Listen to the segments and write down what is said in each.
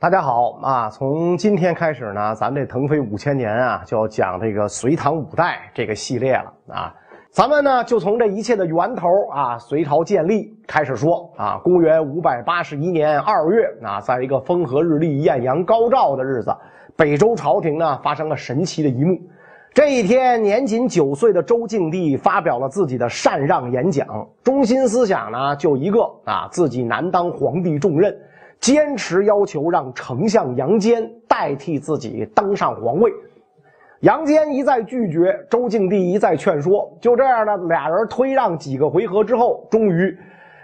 大家好啊！从今天开始呢，咱这腾飞五千年啊，就要讲这个隋唐五代这个系列了啊。咱们呢，就从这一切的源头啊，隋朝建立开始说啊。公元五百八十一年二月啊，在一个风和日丽、艳阳高照的日子，北周朝廷呢发生了神奇的一幕。这一天，年仅九岁的周敬帝发表了自己的禅让演讲，中心思想呢就一个啊，自己难当皇帝重任。坚持要求让丞相杨坚代替自己登上皇位，杨坚一再拒绝，周敬帝一再劝说，就这样呢，俩人推让几个回合之后，终于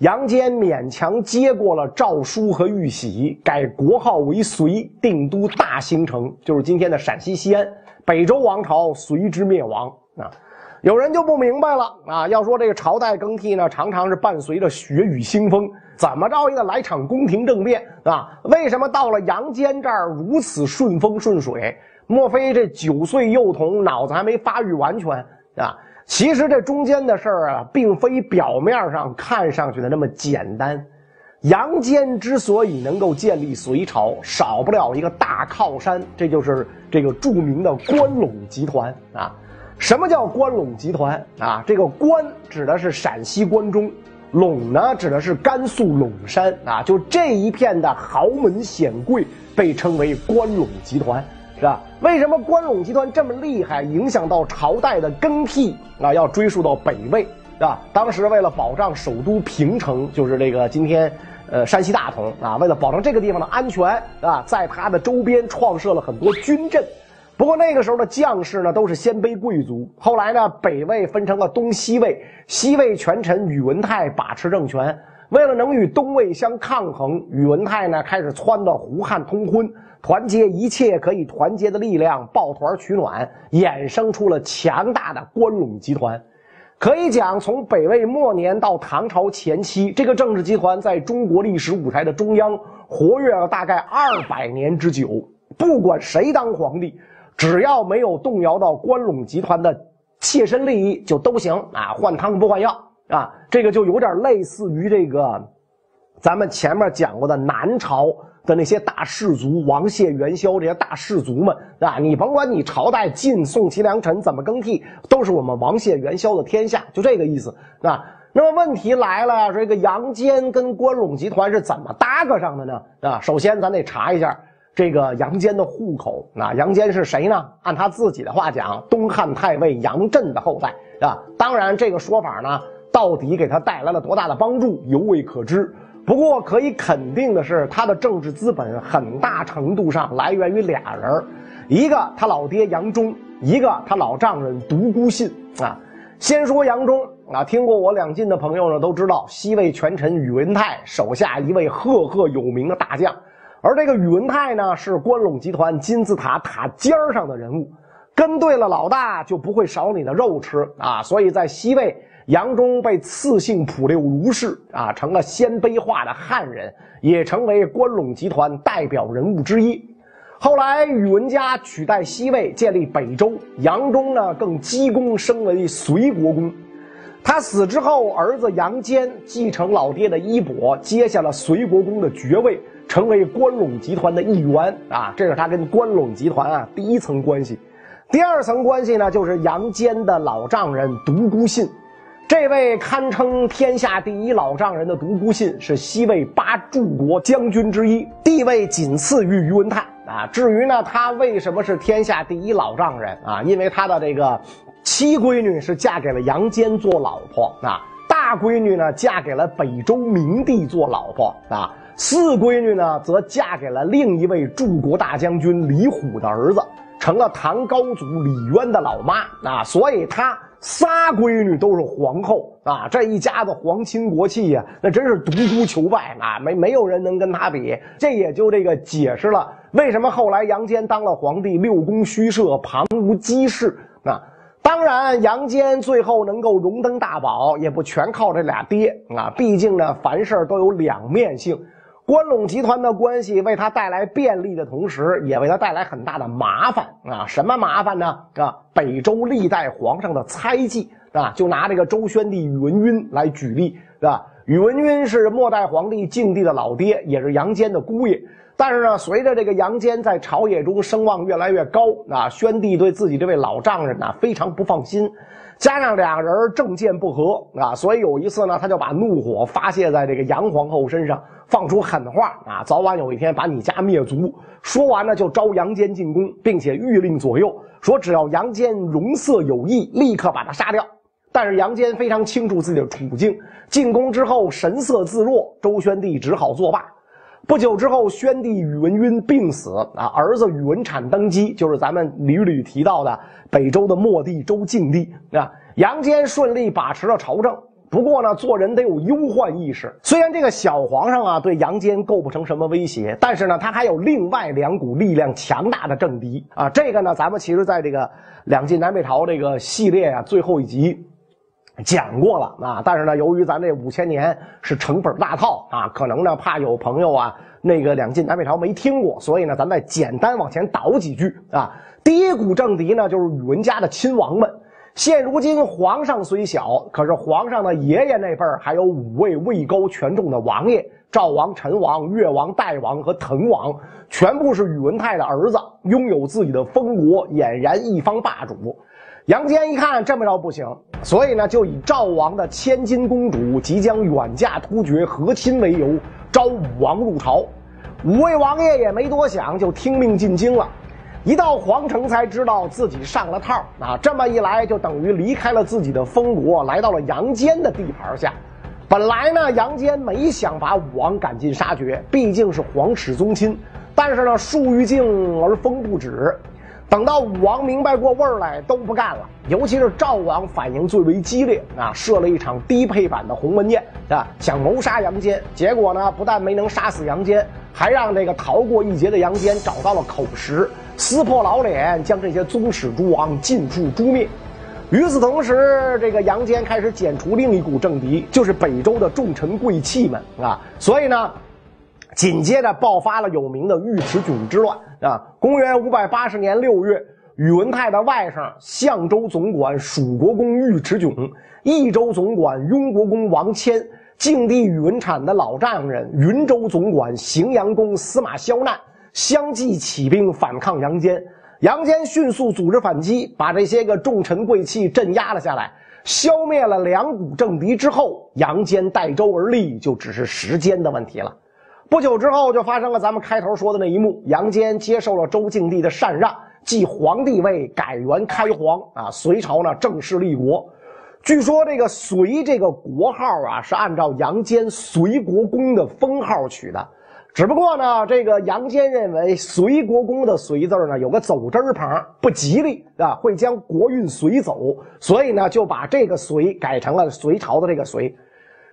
杨坚勉强接过了诏书和玉玺，改国号为隋，定都大兴城，就是今天的陕西西安，北周王朝随之灭亡啊。有人就不明白了啊！要说这个朝代更替呢，常常是伴随着血雨腥风，怎么着也得来场宫廷政变啊？为什么到了杨坚这儿如此顺风顺水？莫非这九岁幼童脑子还没发育完全啊？其实这中间的事儿啊，并非表面上看上去的那么简单。杨坚之所以能够建立隋朝，少不了一个大靠山，这就是这个著名的关陇集团啊。什么叫关陇集团啊？这个关指的是陕西关中，陇呢指的是甘肃陇山啊。就这一片的豪门显贵被称为关陇集团，是吧？为什么关陇集团这么厉害，影响到朝代的更替啊？要追溯到北魏，是吧？当时为了保障首都平城，就是这个今天呃山西大同啊，为了保证这个地方的安全啊，在它的周边创设了很多军镇。不过那个时候的将士呢，都是鲜卑贵族。后来呢，北魏分成了东西魏，西魏权臣宇文泰把持政权。为了能与东魏相抗衡，宇文泰呢开始撺掇胡汉通婚，团结一切可以团结的力量，抱团取暖，衍生出了强大的关陇集团。可以讲，从北魏末年到唐朝前期，这个政治集团在中国历史舞台的中央活跃了大概二百年之久。不管谁当皇帝。只要没有动摇到关陇集团的切身利益，就都行啊！换汤不换药啊！这个就有点类似于这个，咱们前面讲过的南朝的那些大氏族，王谢元宵这些大氏族们啊！你甭管你朝代晋宋齐梁陈怎么更替，都是我们王谢元宵的天下，就这个意思啊！那么问题来了，说这个杨坚跟关陇集团是怎么搭个上的呢？啊，首先咱得查一下。这个杨坚的户口啊，杨坚是谁呢？按他自己的话讲，东汉太尉杨震的后代啊。当然，这个说法呢，到底给他带来了多大的帮助，犹未可知。不过可以肯定的是，他的政治资本很大程度上来源于俩人一个他老爹杨忠，一个他老丈人独孤信啊。先说杨忠啊，听过我两晋的朋友呢，都知道西魏权臣宇文泰手下一位赫赫有名的大将。而这个宇文泰呢，是关陇集团金字塔塔尖上的人物，跟对了老大就不会少你的肉吃啊！所以在西魏，杨忠被赐姓普六卢氏啊，成了鲜卑化的汉人，也成为关陇集团代表人物之一。后来宇文家取代西魏，建立北周，杨忠呢更积功升为隋国公。他死之后，儿子杨坚继承老爹的衣钵，接下了隋国公的爵位。成为关陇集团的一员啊，这是他跟关陇集团啊第一层关系。第二层关系呢，就是杨坚的老丈人独孤信。这位堪称天下第一老丈人的独孤信，是西魏八柱国将军之一，地位仅次于宇文泰啊。至于呢，他为什么是天下第一老丈人啊？因为他的这个七闺女是嫁给了杨坚做老婆啊，大闺女呢嫁给了北周明帝做老婆啊。四闺女呢，则嫁给了另一位柱国大将军李虎的儿子，成了唐高祖李渊的老妈啊。所以她仨闺女都是皇后啊，这一家子皇亲国戚呀，那真是独孤求败啊，没没有人能跟她比。这也就这个解释了为什么后来杨坚当了皇帝，六宫虚设，旁无姬室啊。当然，杨坚最后能够荣登大宝，也不全靠这俩爹啊。毕竟呢，凡事都有两面性。关陇集团的关系为他带来便利的同时，也为他带来很大的麻烦啊！什么麻烦呢？啊，北周历代皇上的猜忌啊！就拿这个周宣帝宇文赟来举例，是吧？宇文赟是末代皇帝晋帝的老爹，也是杨坚的姑爷。但是呢，随着这个杨坚在朝野中声望越来越高，啊，宣帝对自己这位老丈人呢非常不放心，加上俩人政见不合啊，所以有一次呢，他就把怒火发泄在这个杨皇后身上，放出狠话啊，早晚有一天把你家灭族。说完呢，就招杨坚进宫，并且谕令左右说，只要杨坚容色有异，立刻把他杀掉。但是杨坚非常清楚自己的处境，进宫之后神色自若，周宣帝只好作罢。不久之后，宣帝宇文赟病死啊，儿子宇文阐登基，就是咱们屡屡提到的北周的末帝周敬帝啊。杨坚顺利把持了朝政，不过呢，做人得有忧患意识。虽然这个小皇上啊对杨坚构不成什么威胁，但是呢，他还有另外两股力量强大的政敌啊。这个呢，咱们其实在这个两晋南北朝这个系列啊最后一集。讲过了啊，但是呢，由于咱这五千年是成本大套啊，可能呢怕有朋友啊那个两晋南北朝没听过，所以呢，咱再简单往前倒几句啊。第一股政敌呢，就是宇文家的亲王们。现如今皇上虽小，可是皇上的爷爷那辈还有五位位高权重的王爷：赵王、陈王、越王、代王和滕王，全部是宇文泰的儿子，拥有自己的封国，俨然一方霸主。杨坚一看这么着不行，所以呢，就以赵王的千金公主即将远嫁突厥和亲为由，招武王入朝。五位王爷也没多想，就听命进京了。一到皇城才知道自己上了套啊！这么一来，就等于离开了自己的封国，来到了杨坚的地盘下。本来呢，杨坚没想把武王赶尽杀绝，毕竟是皇室宗亲。但是呢，树欲静而风不止。等到武王明白过味儿来，都不干了。尤其是赵王反应最为激烈啊，设了一场低配版的鸿门宴啊，想谋杀杨坚。结果呢，不但没能杀死杨坚，还让这个逃过一劫的杨坚找到了口实，撕破老脸，将这些宗室诸王尽数诛灭。与此同时，这个杨坚开始剪除另一股政敌，就是北周的重臣贵戚们啊。所以呢。紧接着爆发了有名的尉迟迥之乱啊！公元五百八十年六月，宇文泰的外甥相州总管蜀国公尉迟迥、益州总管雍国公王谦、晋帝宇文阐的老丈人云州总管荥阳公司马萧难相继起兵反抗杨坚。杨坚迅速组织反击，把这些个重臣贵戚镇压了下来，消灭了两股政敌之后，杨坚代周而立，就只是时间的问题了。不久之后，就发生了咱们开头说的那一幕：杨坚接受了周敬帝的禅让，继皇帝位，改元开皇啊。隋朝呢正式立国。据说这个“隋”这个国号啊，是按照杨坚隋国公的封号取的。只不过呢，这个杨坚认为隋国公的“隋”字呢有个走之旁，不吉利啊，会将国运随走，所以呢就把这个“隋”改成了隋朝的这个“隋”。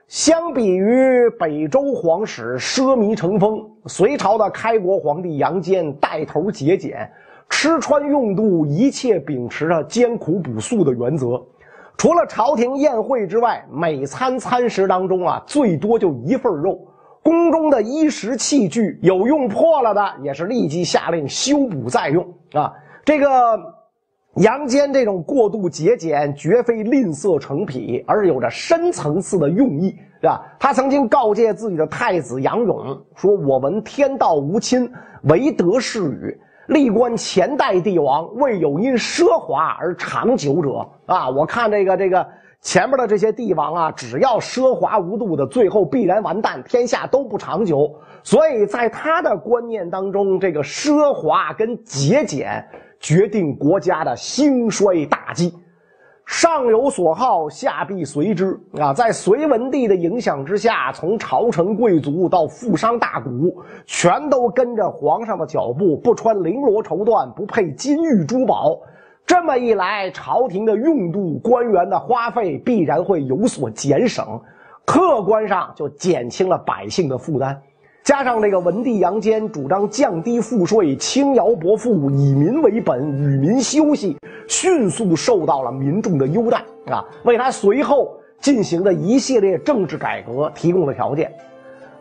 相比于北周皇室奢靡成风，隋朝的开国皇帝杨坚带头节俭，吃穿用度一切秉持着艰苦朴素的原则。除了朝廷宴会之外，每餐餐食当中啊，最多就一份肉。宫中的衣食器具有用破了的，也是立即下令修补再用啊。这个。杨坚这种过度节俭，绝非吝啬成癖，而是有着深层次的用意，是吧？他曾经告诫自己的太子杨勇说：“我闻天道无亲，唯德是与。历观前代帝王，未有因奢华而长久者。啊，我看这个这个前面的这些帝王啊，只要奢华无度的，最后必然完蛋，天下都不长久。所以在他的观念当中，这个奢华跟节俭。”决定国家的兴衰大计，上有所好，下必随之啊！在隋文帝的影响之下，从朝臣贵族到富商大贾，全都跟着皇上的脚步，不穿绫罗绸缎，不配金玉珠宝。这么一来，朝廷的用度、官员的花费必然会有所减省，客观上就减轻了百姓的负担。加上这个文帝杨坚主张降低赋税、轻徭薄赋、以民为本、与民休息，迅速受到了民众的优待啊，为他随后进行的一系列政治改革提供了条件。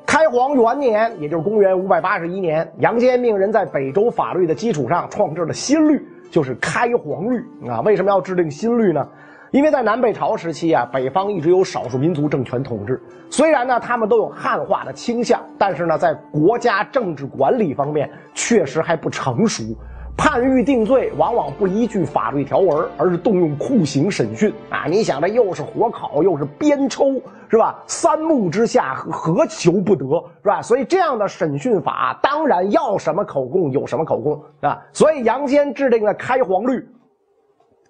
开皇元年，也就是公元五百八十一年，杨坚命人在北周法律的基础上创制了新律，就是开皇律啊。为什么要制定新律呢？因为在南北朝时期啊，北方一直有少数民族政权统治。虽然呢，他们都有汉化的倾向，但是呢，在国家政治管理方面确实还不成熟。判狱定罪往往不依据法律条文，而是动用酷刑审讯啊！你想，这又是火烤，又是鞭抽，是吧？三目之下，何求不得，是吧？所以这样的审讯法，当然要什么口供有什么口供啊！所以杨坚制定了开皇律。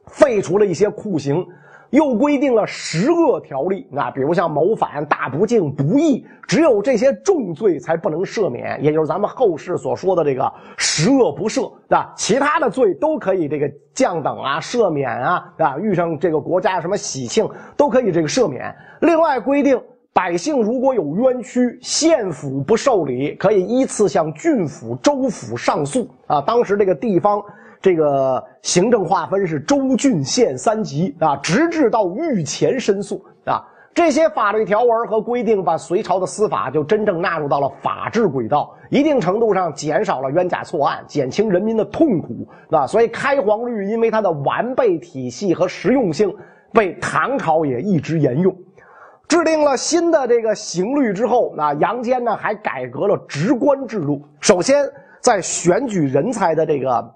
废除了一些酷刑，又规定了十恶条例。那比如像谋反、大不敬、不义，只有这些重罪才不能赦免，也就是咱们后世所说的这个十恶不赦，对吧？其他的罪都可以这个降等啊、赦免啊，啊，遇上这个国家什么喜庆都可以这个赦免。另外规定，百姓如果有冤屈，县府不受理，可以依次向郡府、州府上诉啊。当时这个地方。这个行政划分是州、郡、县三级啊，直至到御前申诉啊。这些法律条文和规定，把隋朝的司法就真正纳入到了法治轨道，一定程度上减少了冤假错案，减轻人民的痛苦啊。所以开皇律因为它的完备体系和实用性，被唐朝也一直沿用。制定了新的这个刑律之后，那杨坚呢还改革了职官制度。首先在选举人才的这个。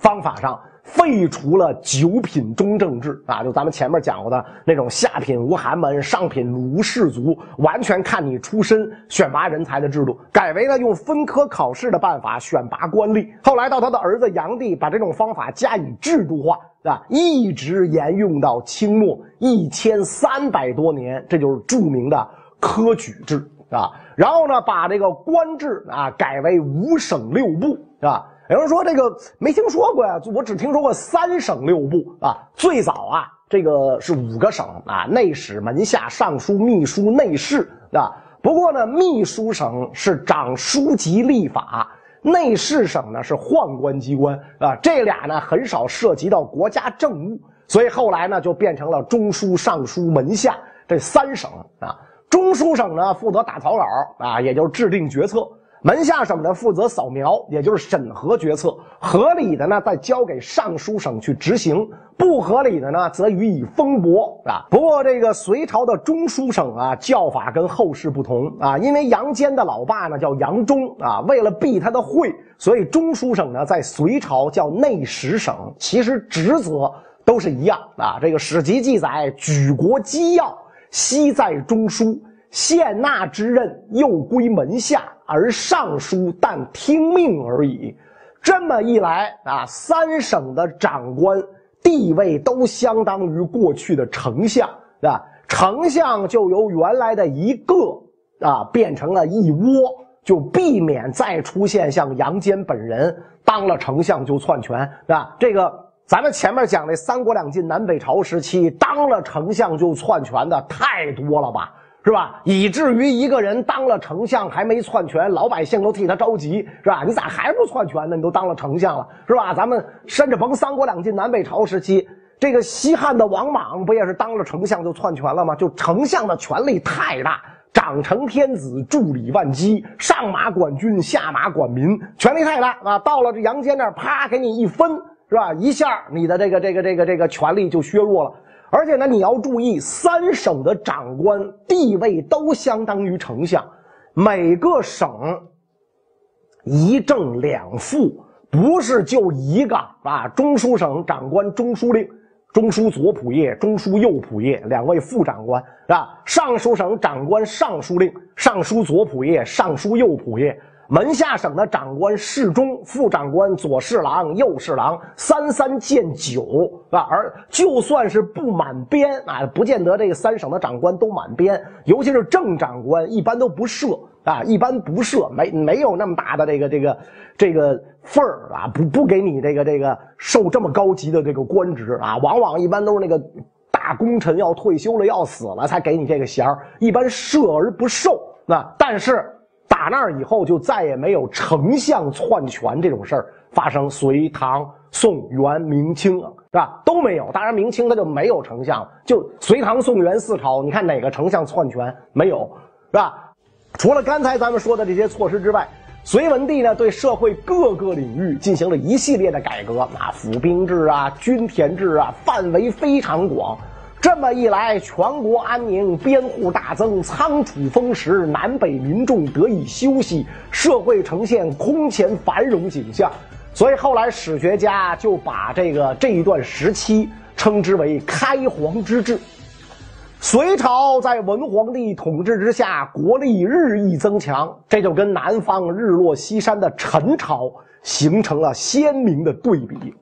方法上废除了九品中正制啊，就咱们前面讲过的那种下品无寒门，上品无士族，完全看你出身选拔人才的制度，改为了用分科考试的办法选拔官吏。后来到他的儿子杨帝，把这种方法加以制度化啊，一直沿用到清末一千三百多年，这就是著名的科举制啊。然后呢，把这个官制啊改为五省六部啊。有人说这个没听说过呀，我只听说过三省六部啊。最早啊，这个是五个省啊，内史、门下、尚书、秘书、内侍啊。不过呢，秘书省是掌书籍立法，内侍省呢是宦官机关啊。这俩呢很少涉及到国家政务，所以后来呢就变成了中书、尚书、门下这三省啊。中书省呢负责打草稿啊，也就是制定决策。门下省呢负责扫描，也就是审核决策，合理的呢再交给尚书省去执行，不合理的呢则予以封驳啊。不过这个隋朝的中书省啊叫法跟后世不同啊，因为杨坚的老爸呢叫杨忠啊，为了避他的讳，所以中书省呢在隋朝叫内史省，其实职责都是一样啊。这个史籍记载，举国机要悉在中书，县纳之任又归门下。而尚书但听命而已，这么一来啊，三省的长官地位都相当于过去的丞相，啊，丞相就由原来的一个啊变成了一窝，就避免再出现像杨坚本人当了丞相就篡权，啊，这个咱们前面讲的三国两晋南北朝时期，当了丞相就篡权的太多了吧。是吧？以至于一个人当了丞相还没篡权，老百姓都替他着急，是吧？你咋还不篡权呢？你都当了丞相了，是吧？咱们甚至甭三国两晋南北朝时期，这个西汉的王莽不也是当了丞相就篡权了吗？就丞相的权力太大，长成天子，助理万机，上马管军，下马管民，权力太大啊！到了这杨坚那儿，啪给你一分，是吧？一下你的这个这个这个这个权力就削弱了。而且呢，你要注意，三省的长官地位都相当于丞相，每个省一正两副，不是就一个啊。中书省长官中书令、中书左仆射、中书右仆射两位副长官是吧？尚书省长官尚书令、尚书左仆射、尚书右仆射。门下省的长官侍中、副长官左侍郎、右侍郎，三三见九啊。而就算是不满编啊，不见得这个三省的长官都满编，尤其是正长官，一般都不设啊，一般不设，没没有那么大的这个这个这个份儿啊，不不给你这个这个受这么高级的这个官职啊，往往一般都是那个大功臣要退休了要死了才给你这个衔儿，一般设而不受那。但是。打那儿以后，就再也没有丞相篡权这种事儿发生。隋唐宋元明清啊，是吧？都没有。当然，明清他就没有丞相。就隋唐宋元四朝，你看哪个丞相篡权没有，是吧？除了刚才咱们说的这些措施之外，隋文帝呢，对社会各个领域进行了一系列的改革，啊，府兵制啊，均田制啊，范围非常广。这么一来，全国安宁，边户大增，仓储丰实，南北民众得以休息，社会呈现空前繁荣景象。所以后来史学家就把这个这一段时期称之为“开皇之治”。隋朝在文皇帝统治之下，国力日益增强，这就跟南方日落西山的陈朝形成了鲜明的对比。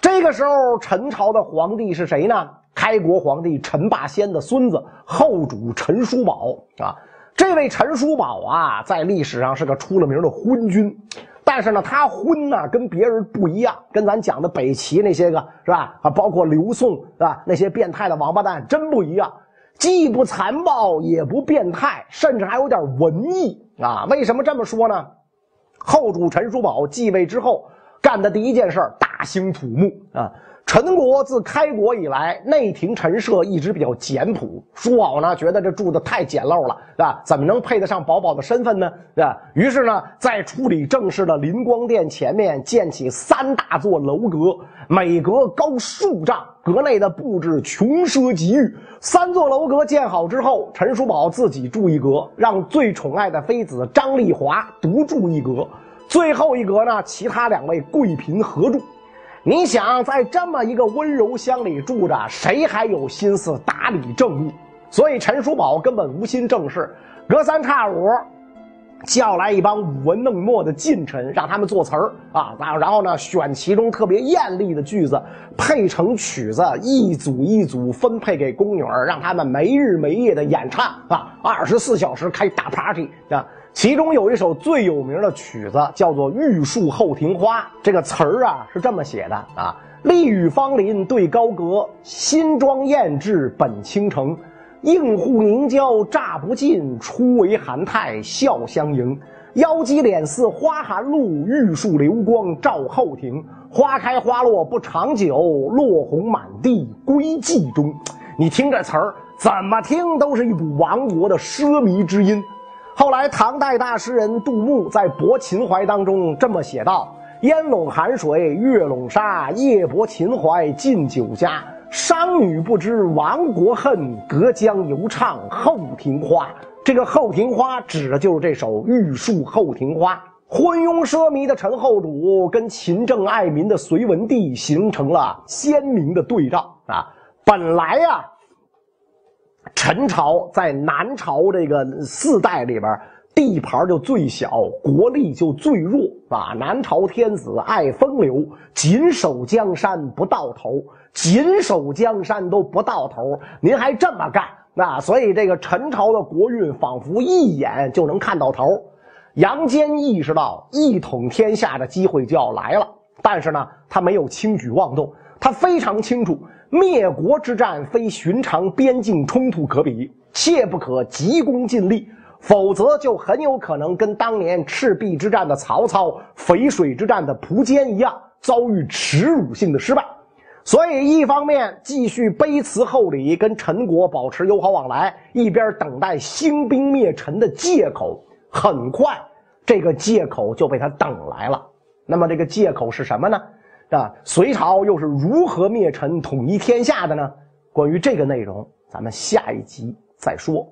这个时候，陈朝的皇帝是谁呢？开国皇帝陈霸先的孙子后主陈叔宝啊。这位陈叔宝啊，在历史上是个出了名的昏君。但是呢，他昏呢跟别人不一样，跟咱讲的北齐那些个是吧？啊，包括刘宋是吧？那些变态的王八蛋真不一样，既不残暴也不变态，甚至还有点文艺啊！为什么这么说呢？后主陈叔宝继位之后干的第一件事大兴土木啊。陈国自开国以来，内廷陈设一直比较简朴。叔宝呢，觉得这住的太简陋了，对吧？怎么能配得上宝宝的身份呢？对吧？于是呢，在处理正事的灵光殿前面建起三大座楼阁，每阁高数丈，阁内的布置穷奢极欲。三座楼阁建好之后，陈叔宝自己住一阁，让最宠爱的妃子张丽华独住一阁，最后一阁呢，其他两位贵嫔合住。你想在这么一个温柔乡里住着，谁还有心思打理政务？所以陈叔宝根本无心正事，隔三差五叫来一帮舞文弄墨的近臣，让他们作词儿啊，然然后呢选其中特别艳丽的句子，配成曲子，一组一组分配给宫女儿，让他们没日没夜的演唱啊，二十四小时开大 party 啊。其中有一首最有名的曲子，叫做《玉树后庭花》。这个词儿啊是这么写的啊：丽宇芳林对高阁，新妆艳质本倾城。映户凝娇乍不尽，初为韩泰笑相迎。腰肌脸似花含露，玉树流光照后庭。花开花落不长久，落红满地归寂中。你听这词儿，怎么听都是一股亡国的奢靡之音。后来，唐代大诗人杜牧在《泊秦淮》当中这么写道：“烟笼寒水月笼沙，夜泊秦淮近酒家。商女不知亡国恨，隔江犹唱后庭花。”这个后庭花指的就是这首《玉树后庭花》。昏庸奢靡的陈后主跟勤政爱民的隋文帝形成了鲜明的对照啊！本来呀。陈朝在南朝这个四代里边，地盘就最小，国力就最弱啊！南朝天子爱风流，紧守江山不到头，紧守江山都不到头，您还这么干那？所以这个陈朝的国运仿佛一眼就能看到头。杨坚意识到一统天下的机会就要来了，但是呢，他没有轻举妄动，他非常清楚。灭国之战非寻常边境冲突可比，切不可急功近利，否则就很有可能跟当年赤壁之战的曹操、淝水之战的苻坚一样，遭遇耻辱性的失败。所以，一方面继续卑辞厚礼，跟陈国保持友好往来；一边等待兴兵灭陈的借口。很快，这个借口就被他等来了。那么，这个借口是什么呢？啊，隋朝又是如何灭陈、统一天下的呢？关于这个内容，咱们下一集再说。